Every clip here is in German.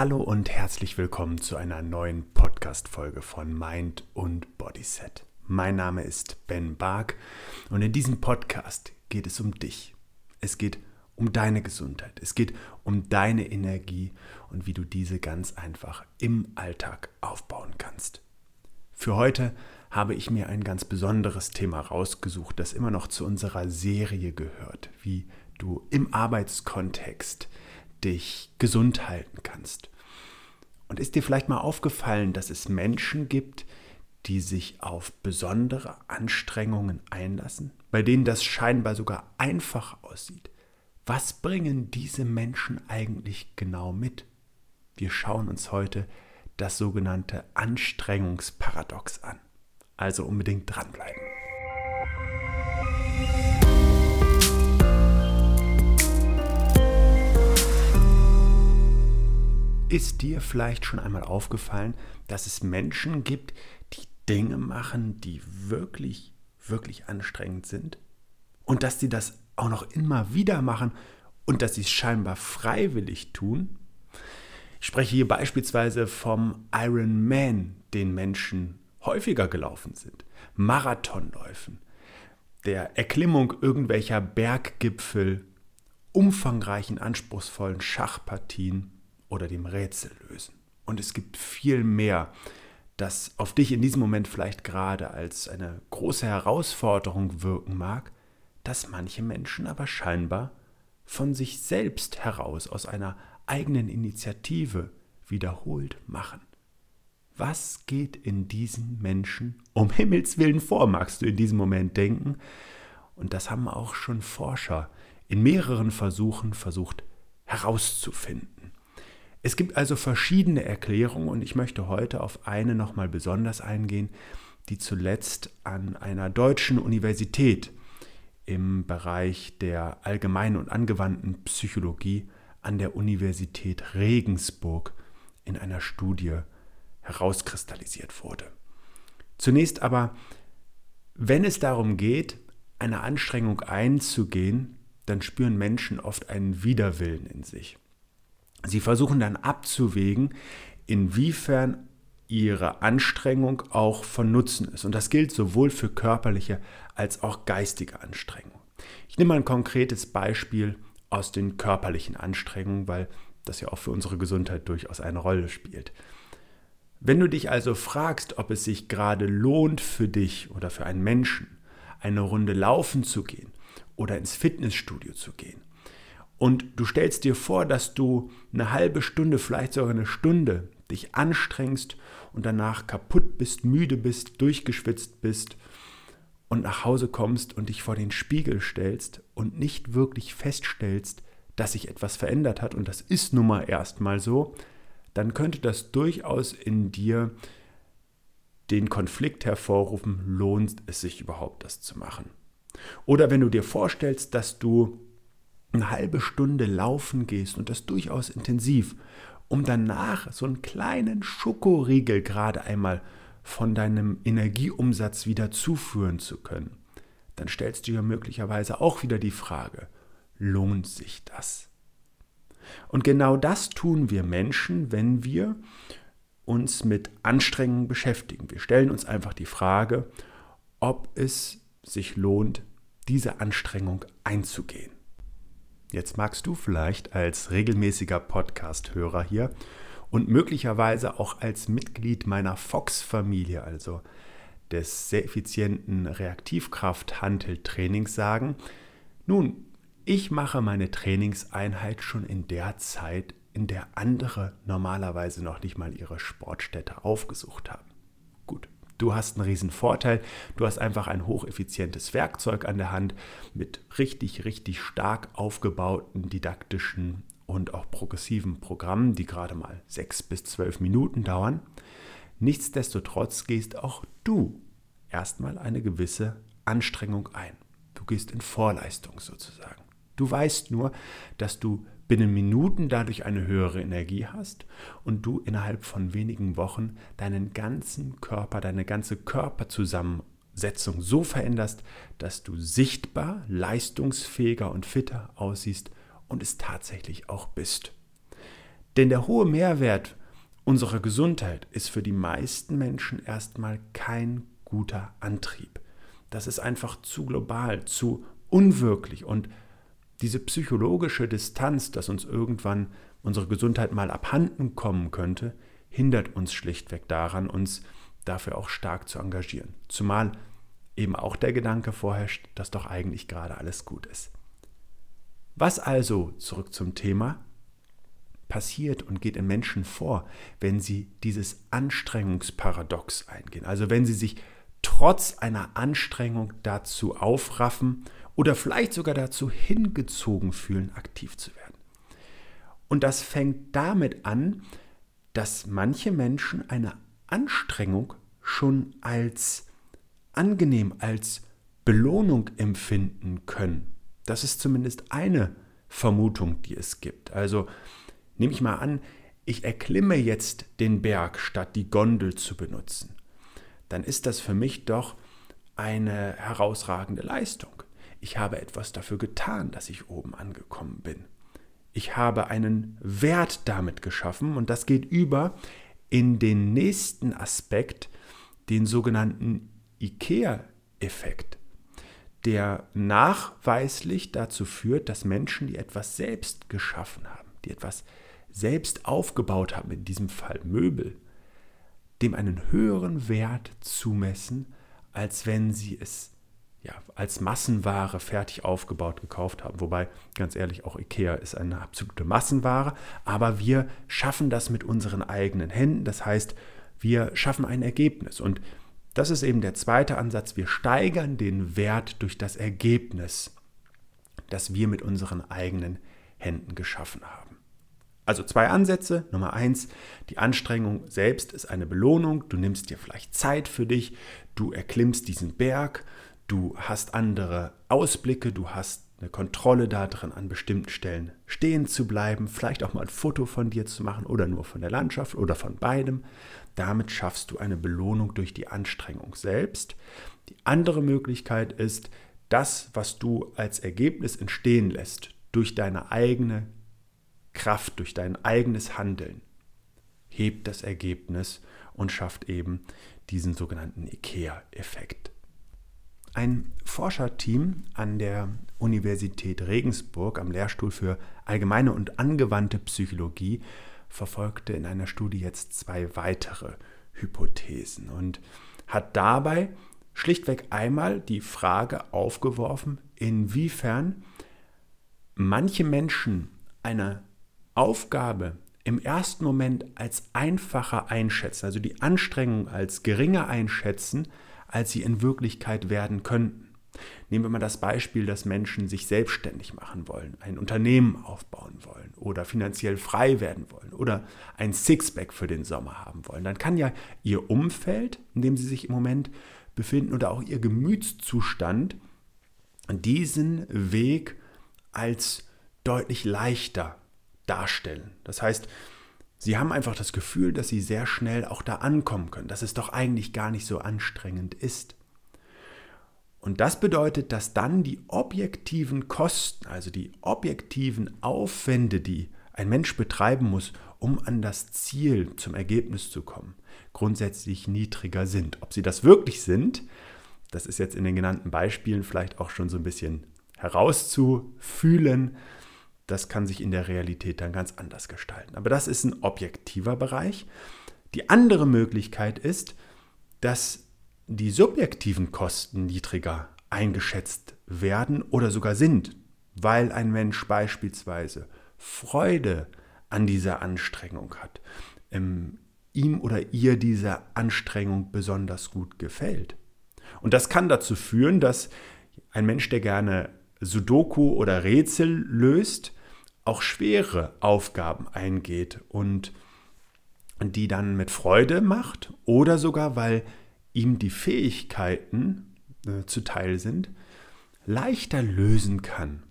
Hallo und herzlich willkommen zu einer neuen Podcast-Folge von Mind und Bodyset. Mein Name ist Ben Bark und in diesem Podcast geht es um dich. Es geht um deine Gesundheit. Es geht um deine Energie und wie du diese ganz einfach im Alltag aufbauen kannst. Für heute habe ich mir ein ganz besonderes Thema rausgesucht, das immer noch zu unserer Serie gehört, wie du im Arbeitskontext dich gesund halten kannst. Und ist dir vielleicht mal aufgefallen, dass es Menschen gibt, die sich auf besondere Anstrengungen einlassen, bei denen das scheinbar sogar einfach aussieht? Was bringen diese Menschen eigentlich genau mit? Wir schauen uns heute das sogenannte Anstrengungsparadox an. Also unbedingt dranbleiben. Ist dir vielleicht schon einmal aufgefallen, dass es Menschen gibt, die Dinge machen, die wirklich, wirklich anstrengend sind? Und dass sie das auch noch immer wieder machen und dass sie es scheinbar freiwillig tun? Ich spreche hier beispielsweise vom Iron Man, den Menschen häufiger gelaufen sind. Marathonläufen, der Erklimmung irgendwelcher Berggipfel, umfangreichen, anspruchsvollen Schachpartien oder dem Rätsellösen. Und es gibt viel mehr, das auf dich in diesem Moment vielleicht gerade als eine große Herausforderung wirken mag, das manche Menschen aber scheinbar von sich selbst heraus, aus einer eigenen Initiative wiederholt machen. Was geht in diesen Menschen um Himmels willen vor, magst du in diesem Moment denken? Und das haben auch schon Forscher in mehreren Versuchen versucht herauszufinden. Es gibt also verschiedene Erklärungen und ich möchte heute auf eine nochmal besonders eingehen, die zuletzt an einer deutschen Universität im Bereich der allgemeinen und angewandten Psychologie an der Universität Regensburg in einer Studie herauskristallisiert wurde. Zunächst aber, wenn es darum geht, eine Anstrengung einzugehen, dann spüren Menschen oft einen Widerwillen in sich. Sie versuchen dann abzuwägen, inwiefern ihre Anstrengung auch von Nutzen ist. Und das gilt sowohl für körperliche als auch geistige Anstrengung. Ich nehme mal ein konkretes Beispiel aus den körperlichen Anstrengungen, weil das ja auch für unsere Gesundheit durchaus eine Rolle spielt. Wenn du dich also fragst, ob es sich gerade lohnt für dich oder für einen Menschen, eine Runde laufen zu gehen oder ins Fitnessstudio zu gehen, und du stellst dir vor, dass du eine halbe Stunde, vielleicht sogar eine Stunde dich anstrengst und danach kaputt bist, müde bist, durchgeschwitzt bist und nach Hause kommst und dich vor den Spiegel stellst und nicht wirklich feststellst, dass sich etwas verändert hat. Und das ist nun mal erstmal so, dann könnte das durchaus in dir den Konflikt hervorrufen, lohnt es sich überhaupt das zu machen. Oder wenn du dir vorstellst, dass du eine halbe Stunde laufen gehst und das durchaus intensiv, um danach so einen kleinen Schokoriegel gerade einmal von deinem Energieumsatz wieder zuführen zu können, dann stellst du ja möglicherweise auch wieder die Frage, lohnt sich das? Und genau das tun wir Menschen, wenn wir uns mit Anstrengungen beschäftigen. Wir stellen uns einfach die Frage, ob es sich lohnt, diese Anstrengung einzugehen. Jetzt magst du vielleicht als regelmäßiger Podcast-Hörer hier und möglicherweise auch als Mitglied meiner Fox-Familie, also des sehr effizienten Reaktivkraft-Hantel-Trainings sagen, nun, ich mache meine Trainingseinheit schon in der Zeit, in der andere normalerweise noch nicht mal ihre Sportstätte aufgesucht haben. Du hast einen riesen Vorteil. Du hast einfach ein hocheffizientes Werkzeug an der Hand mit richtig, richtig stark aufgebauten didaktischen und auch progressiven Programmen, die gerade mal sechs bis zwölf Minuten dauern. Nichtsdestotrotz gehst auch du erstmal eine gewisse Anstrengung ein. Du gehst in Vorleistung sozusagen. Du weißt nur, dass du binnen Minuten dadurch eine höhere Energie hast und du innerhalb von wenigen Wochen deinen ganzen Körper, deine ganze Körperzusammensetzung so veränderst, dass du sichtbar, leistungsfähiger und fitter aussiehst und es tatsächlich auch bist. Denn der hohe Mehrwert unserer Gesundheit ist für die meisten Menschen erstmal kein guter Antrieb. Das ist einfach zu global, zu unwirklich und diese psychologische Distanz, dass uns irgendwann unsere Gesundheit mal abhanden kommen könnte, hindert uns schlichtweg daran, uns dafür auch stark zu engagieren. Zumal eben auch der Gedanke vorherrscht, dass doch eigentlich gerade alles gut ist. Was also, zurück zum Thema, passiert und geht in Menschen vor, wenn sie dieses Anstrengungsparadox eingehen? Also wenn sie sich trotz einer Anstrengung dazu aufraffen oder vielleicht sogar dazu hingezogen fühlen, aktiv zu werden. Und das fängt damit an, dass manche Menschen eine Anstrengung schon als angenehm, als Belohnung empfinden können. Das ist zumindest eine Vermutung, die es gibt. Also nehme ich mal an, ich erklimme jetzt den Berg, statt die Gondel zu benutzen. Dann ist das für mich doch eine herausragende Leistung. Ich habe etwas dafür getan, dass ich oben angekommen bin. Ich habe einen Wert damit geschaffen und das geht über in den nächsten Aspekt, den sogenannten IKEA-Effekt, der nachweislich dazu führt, dass Menschen, die etwas selbst geschaffen haben, die etwas selbst aufgebaut haben, in diesem Fall Möbel, dem einen höheren Wert zumessen, als wenn sie es ja, als Massenware fertig aufgebaut gekauft haben. Wobei, ganz ehrlich, auch IKEA ist eine absolute Massenware. Aber wir schaffen das mit unseren eigenen Händen. Das heißt, wir schaffen ein Ergebnis. Und das ist eben der zweite Ansatz. Wir steigern den Wert durch das Ergebnis, das wir mit unseren eigenen Händen geschaffen haben. Also zwei Ansätze. Nummer eins, die Anstrengung selbst ist eine Belohnung. Du nimmst dir vielleicht Zeit für dich, du erklimmst diesen Berg, du hast andere Ausblicke, du hast eine Kontrolle darin, an bestimmten Stellen stehen zu bleiben, vielleicht auch mal ein Foto von dir zu machen oder nur von der Landschaft oder von beidem. Damit schaffst du eine Belohnung durch die Anstrengung selbst. Die andere Möglichkeit ist, das, was du als Ergebnis entstehen lässt, durch deine eigene Kraft, durch dein eigenes Handeln, hebt das Ergebnis und schafft eben diesen sogenannten IKEA-Effekt. Ein Forscherteam an der Universität Regensburg am Lehrstuhl für allgemeine und angewandte Psychologie verfolgte in einer Studie jetzt zwei weitere Hypothesen und hat dabei schlichtweg einmal die Frage aufgeworfen, inwiefern manche Menschen eine Aufgabe im ersten Moment als einfacher einschätzen, also die Anstrengung als geringer einschätzen, als sie in Wirklichkeit werden könnten. Nehmen wir mal das Beispiel, dass Menschen sich selbstständig machen wollen, ein Unternehmen aufbauen wollen oder finanziell frei werden wollen oder ein Sixpack für den Sommer haben wollen. Dann kann ja ihr Umfeld, in dem sie sich im Moment befinden oder auch ihr Gemütszustand diesen Weg als deutlich leichter darstellen. Das heißt, sie haben einfach das Gefühl, dass sie sehr schnell auch da ankommen können, dass es doch eigentlich gar nicht so anstrengend ist. Und das bedeutet, dass dann die objektiven Kosten, also die objektiven Aufwände, die ein Mensch betreiben muss, um an das Ziel, zum Ergebnis zu kommen, grundsätzlich niedriger sind. Ob sie das wirklich sind, das ist jetzt in den genannten Beispielen vielleicht auch schon so ein bisschen herauszufühlen. Das kann sich in der Realität dann ganz anders gestalten. Aber das ist ein objektiver Bereich. Die andere Möglichkeit ist, dass die subjektiven Kosten niedriger eingeschätzt werden oder sogar sind, weil ein Mensch beispielsweise Freude an dieser Anstrengung hat, ähm, ihm oder ihr diese Anstrengung besonders gut gefällt. Und das kann dazu führen, dass ein Mensch, der gerne Sudoku oder Rätsel löst, auch schwere Aufgaben eingeht und die dann mit Freude macht oder sogar, weil ihm die Fähigkeiten äh, zuteil sind, leichter lösen kann.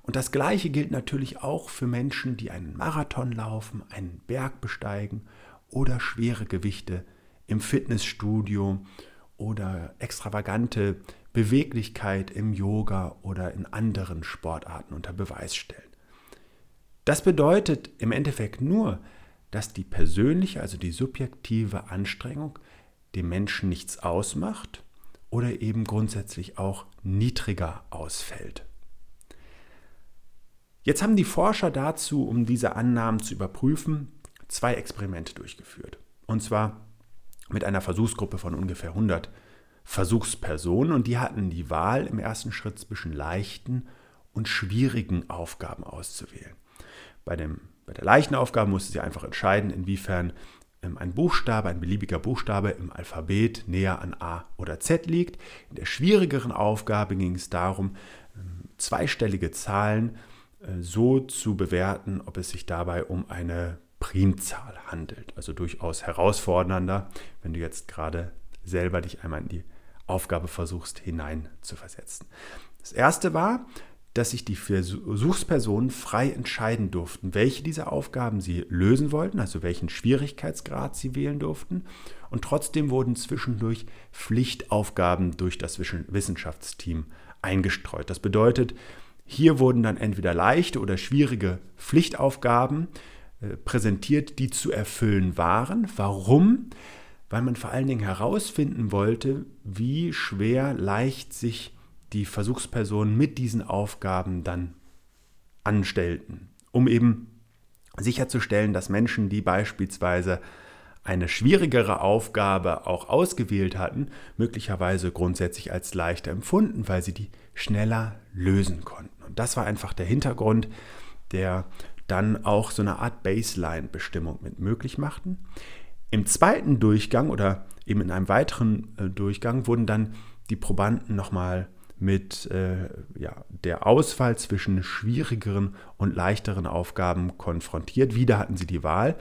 Und das Gleiche gilt natürlich auch für Menschen, die einen Marathon laufen, einen Berg besteigen oder schwere Gewichte im Fitnessstudio oder extravagante Beweglichkeit im Yoga oder in anderen Sportarten unter Beweis stellen. Das bedeutet im Endeffekt nur, dass die persönliche, also die subjektive Anstrengung dem Menschen nichts ausmacht oder eben grundsätzlich auch niedriger ausfällt. Jetzt haben die Forscher dazu, um diese Annahmen zu überprüfen, zwei Experimente durchgeführt. Und zwar mit einer Versuchsgruppe von ungefähr 100 Versuchspersonen und die hatten die Wahl im ersten Schritt zwischen leichten und schwierigen Aufgaben auszuwählen. Bei, dem, bei der leichten Aufgabe mussten sie einfach entscheiden, inwiefern ähm, ein Buchstabe, ein beliebiger Buchstabe im Alphabet näher an A oder Z liegt. In der schwierigeren Aufgabe ging es darum, ähm, zweistellige Zahlen äh, so zu bewerten, ob es sich dabei um eine Primzahl handelt. Also durchaus herausfordernder, wenn du jetzt gerade selber dich einmal in die Aufgabe versuchst hinein zu versetzen. Das erste war, dass sich die Versuchspersonen frei entscheiden durften, welche dieser Aufgaben sie lösen wollten, also welchen Schwierigkeitsgrad sie wählen durften. Und trotzdem wurden zwischendurch Pflichtaufgaben durch das Wissenschaftsteam eingestreut. Das bedeutet, hier wurden dann entweder leichte oder schwierige Pflichtaufgaben äh, präsentiert, die zu erfüllen waren. Warum? Weil man vor allen Dingen herausfinden wollte, wie schwer leicht sich die Versuchspersonen mit diesen Aufgaben dann anstellten, um eben sicherzustellen, dass Menschen, die beispielsweise eine schwierigere Aufgabe auch ausgewählt hatten, möglicherweise grundsätzlich als leichter empfunden, weil sie die schneller lösen konnten. Und das war einfach der Hintergrund, der dann auch so eine Art Baseline-Bestimmung mit möglich machten. Im zweiten Durchgang oder eben in einem weiteren äh, Durchgang wurden dann die Probanden nochmal mit äh, ja, der Auswahl zwischen schwierigeren und leichteren Aufgaben konfrontiert. Wieder hatten sie die Wahl.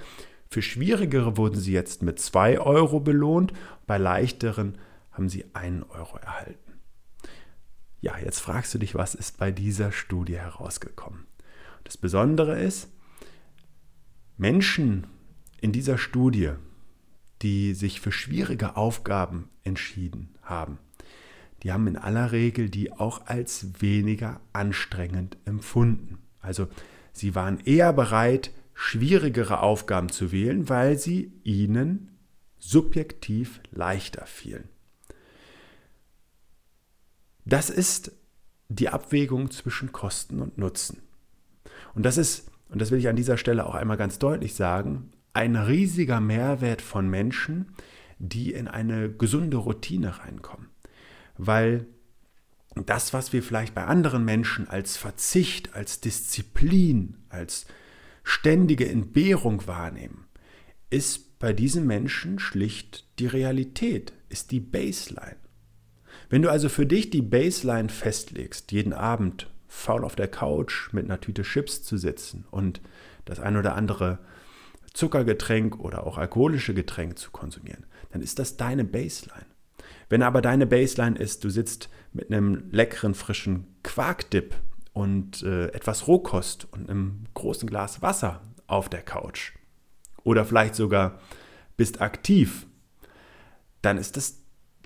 Für schwierigere wurden sie jetzt mit 2 Euro belohnt, bei leichteren haben sie 1 Euro erhalten. Ja, jetzt fragst du dich, was ist bei dieser Studie herausgekommen? Das Besondere ist, Menschen in dieser Studie, die sich für schwierige Aufgaben entschieden haben, die haben in aller Regel die auch als weniger anstrengend empfunden. Also sie waren eher bereit, schwierigere Aufgaben zu wählen, weil sie ihnen subjektiv leichter fielen. Das ist die Abwägung zwischen Kosten und Nutzen. Und das ist, und das will ich an dieser Stelle auch einmal ganz deutlich sagen, ein riesiger Mehrwert von Menschen, die in eine gesunde Routine reinkommen weil das, was wir vielleicht bei anderen Menschen als Verzicht, als Disziplin, als ständige Entbehrung wahrnehmen, ist bei diesen Menschen schlicht die Realität, ist die Baseline. Wenn du also für dich die Baseline festlegst, jeden Abend faul auf der Couch mit einer Tüte Chips zu sitzen und das ein oder andere Zuckergetränk oder auch alkoholische Getränk zu konsumieren, dann ist das deine Baseline. Wenn aber deine Baseline ist, du sitzt mit einem leckeren, frischen Quarkdip und äh, etwas Rohkost und einem großen Glas Wasser auf der Couch oder vielleicht sogar bist aktiv, dann ist das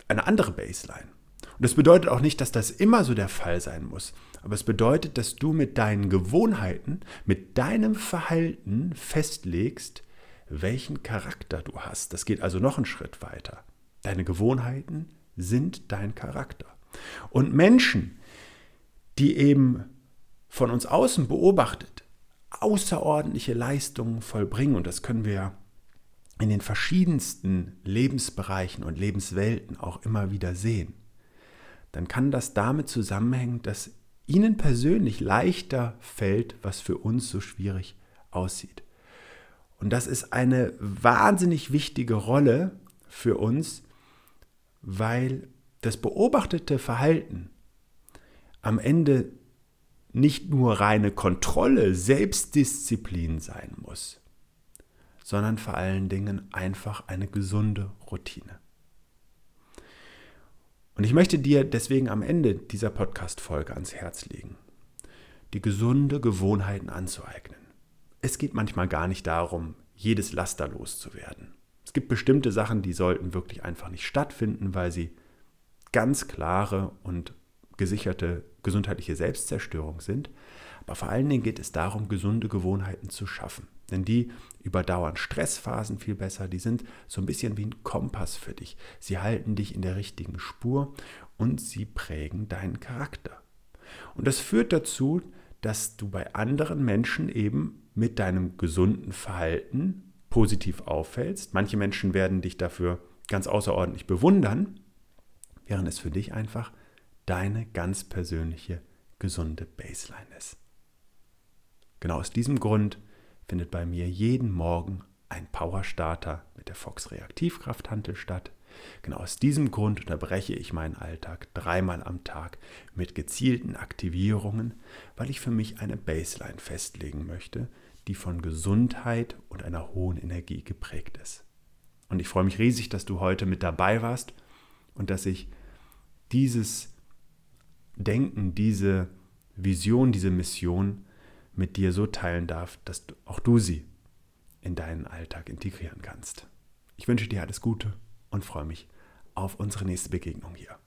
eine andere Baseline. Und das bedeutet auch nicht, dass das immer so der Fall sein muss. Aber es bedeutet, dass du mit deinen Gewohnheiten, mit deinem Verhalten festlegst, welchen Charakter du hast. Das geht also noch einen Schritt weiter. Deine Gewohnheiten sind dein Charakter. Und Menschen, die eben von uns außen beobachtet außerordentliche Leistungen vollbringen, und das können wir in den verschiedensten Lebensbereichen und Lebenswelten auch immer wieder sehen, dann kann das damit zusammenhängen, dass ihnen persönlich leichter fällt, was für uns so schwierig aussieht. Und das ist eine wahnsinnig wichtige Rolle für uns, weil das beobachtete Verhalten am Ende nicht nur reine Kontrolle, Selbstdisziplin sein muss, sondern vor allen Dingen einfach eine gesunde Routine. Und ich möchte dir deswegen am Ende dieser Podcast-Folge ans Herz legen, die gesunde Gewohnheiten anzueignen. Es geht manchmal gar nicht darum, jedes Laster loszuwerden gibt bestimmte Sachen, die sollten wirklich einfach nicht stattfinden, weil sie ganz klare und gesicherte gesundheitliche Selbstzerstörung sind. Aber vor allen Dingen geht es darum, gesunde Gewohnheiten zu schaffen. Denn die überdauern Stressphasen viel besser. Die sind so ein bisschen wie ein Kompass für dich. Sie halten dich in der richtigen Spur und sie prägen deinen Charakter. Und das führt dazu, dass du bei anderen Menschen eben mit deinem gesunden Verhalten positiv auffällst. Manche Menschen werden dich dafür ganz außerordentlich bewundern, während es für dich einfach deine ganz persönliche gesunde Baseline ist. Genau aus diesem Grund findet bei mir jeden Morgen ein Powerstarter mit der Fox Reaktivkrafthantel statt. Genau aus diesem Grund unterbreche ich meinen Alltag dreimal am Tag mit gezielten Aktivierungen, weil ich für mich eine Baseline festlegen möchte, die von Gesundheit und einer hohen Energie geprägt ist. Und ich freue mich riesig, dass du heute mit dabei warst und dass ich dieses Denken, diese Vision, diese Mission mit dir so teilen darf, dass auch du sie in deinen Alltag integrieren kannst. Ich wünsche dir alles Gute und freue mich auf unsere nächste Begegnung hier.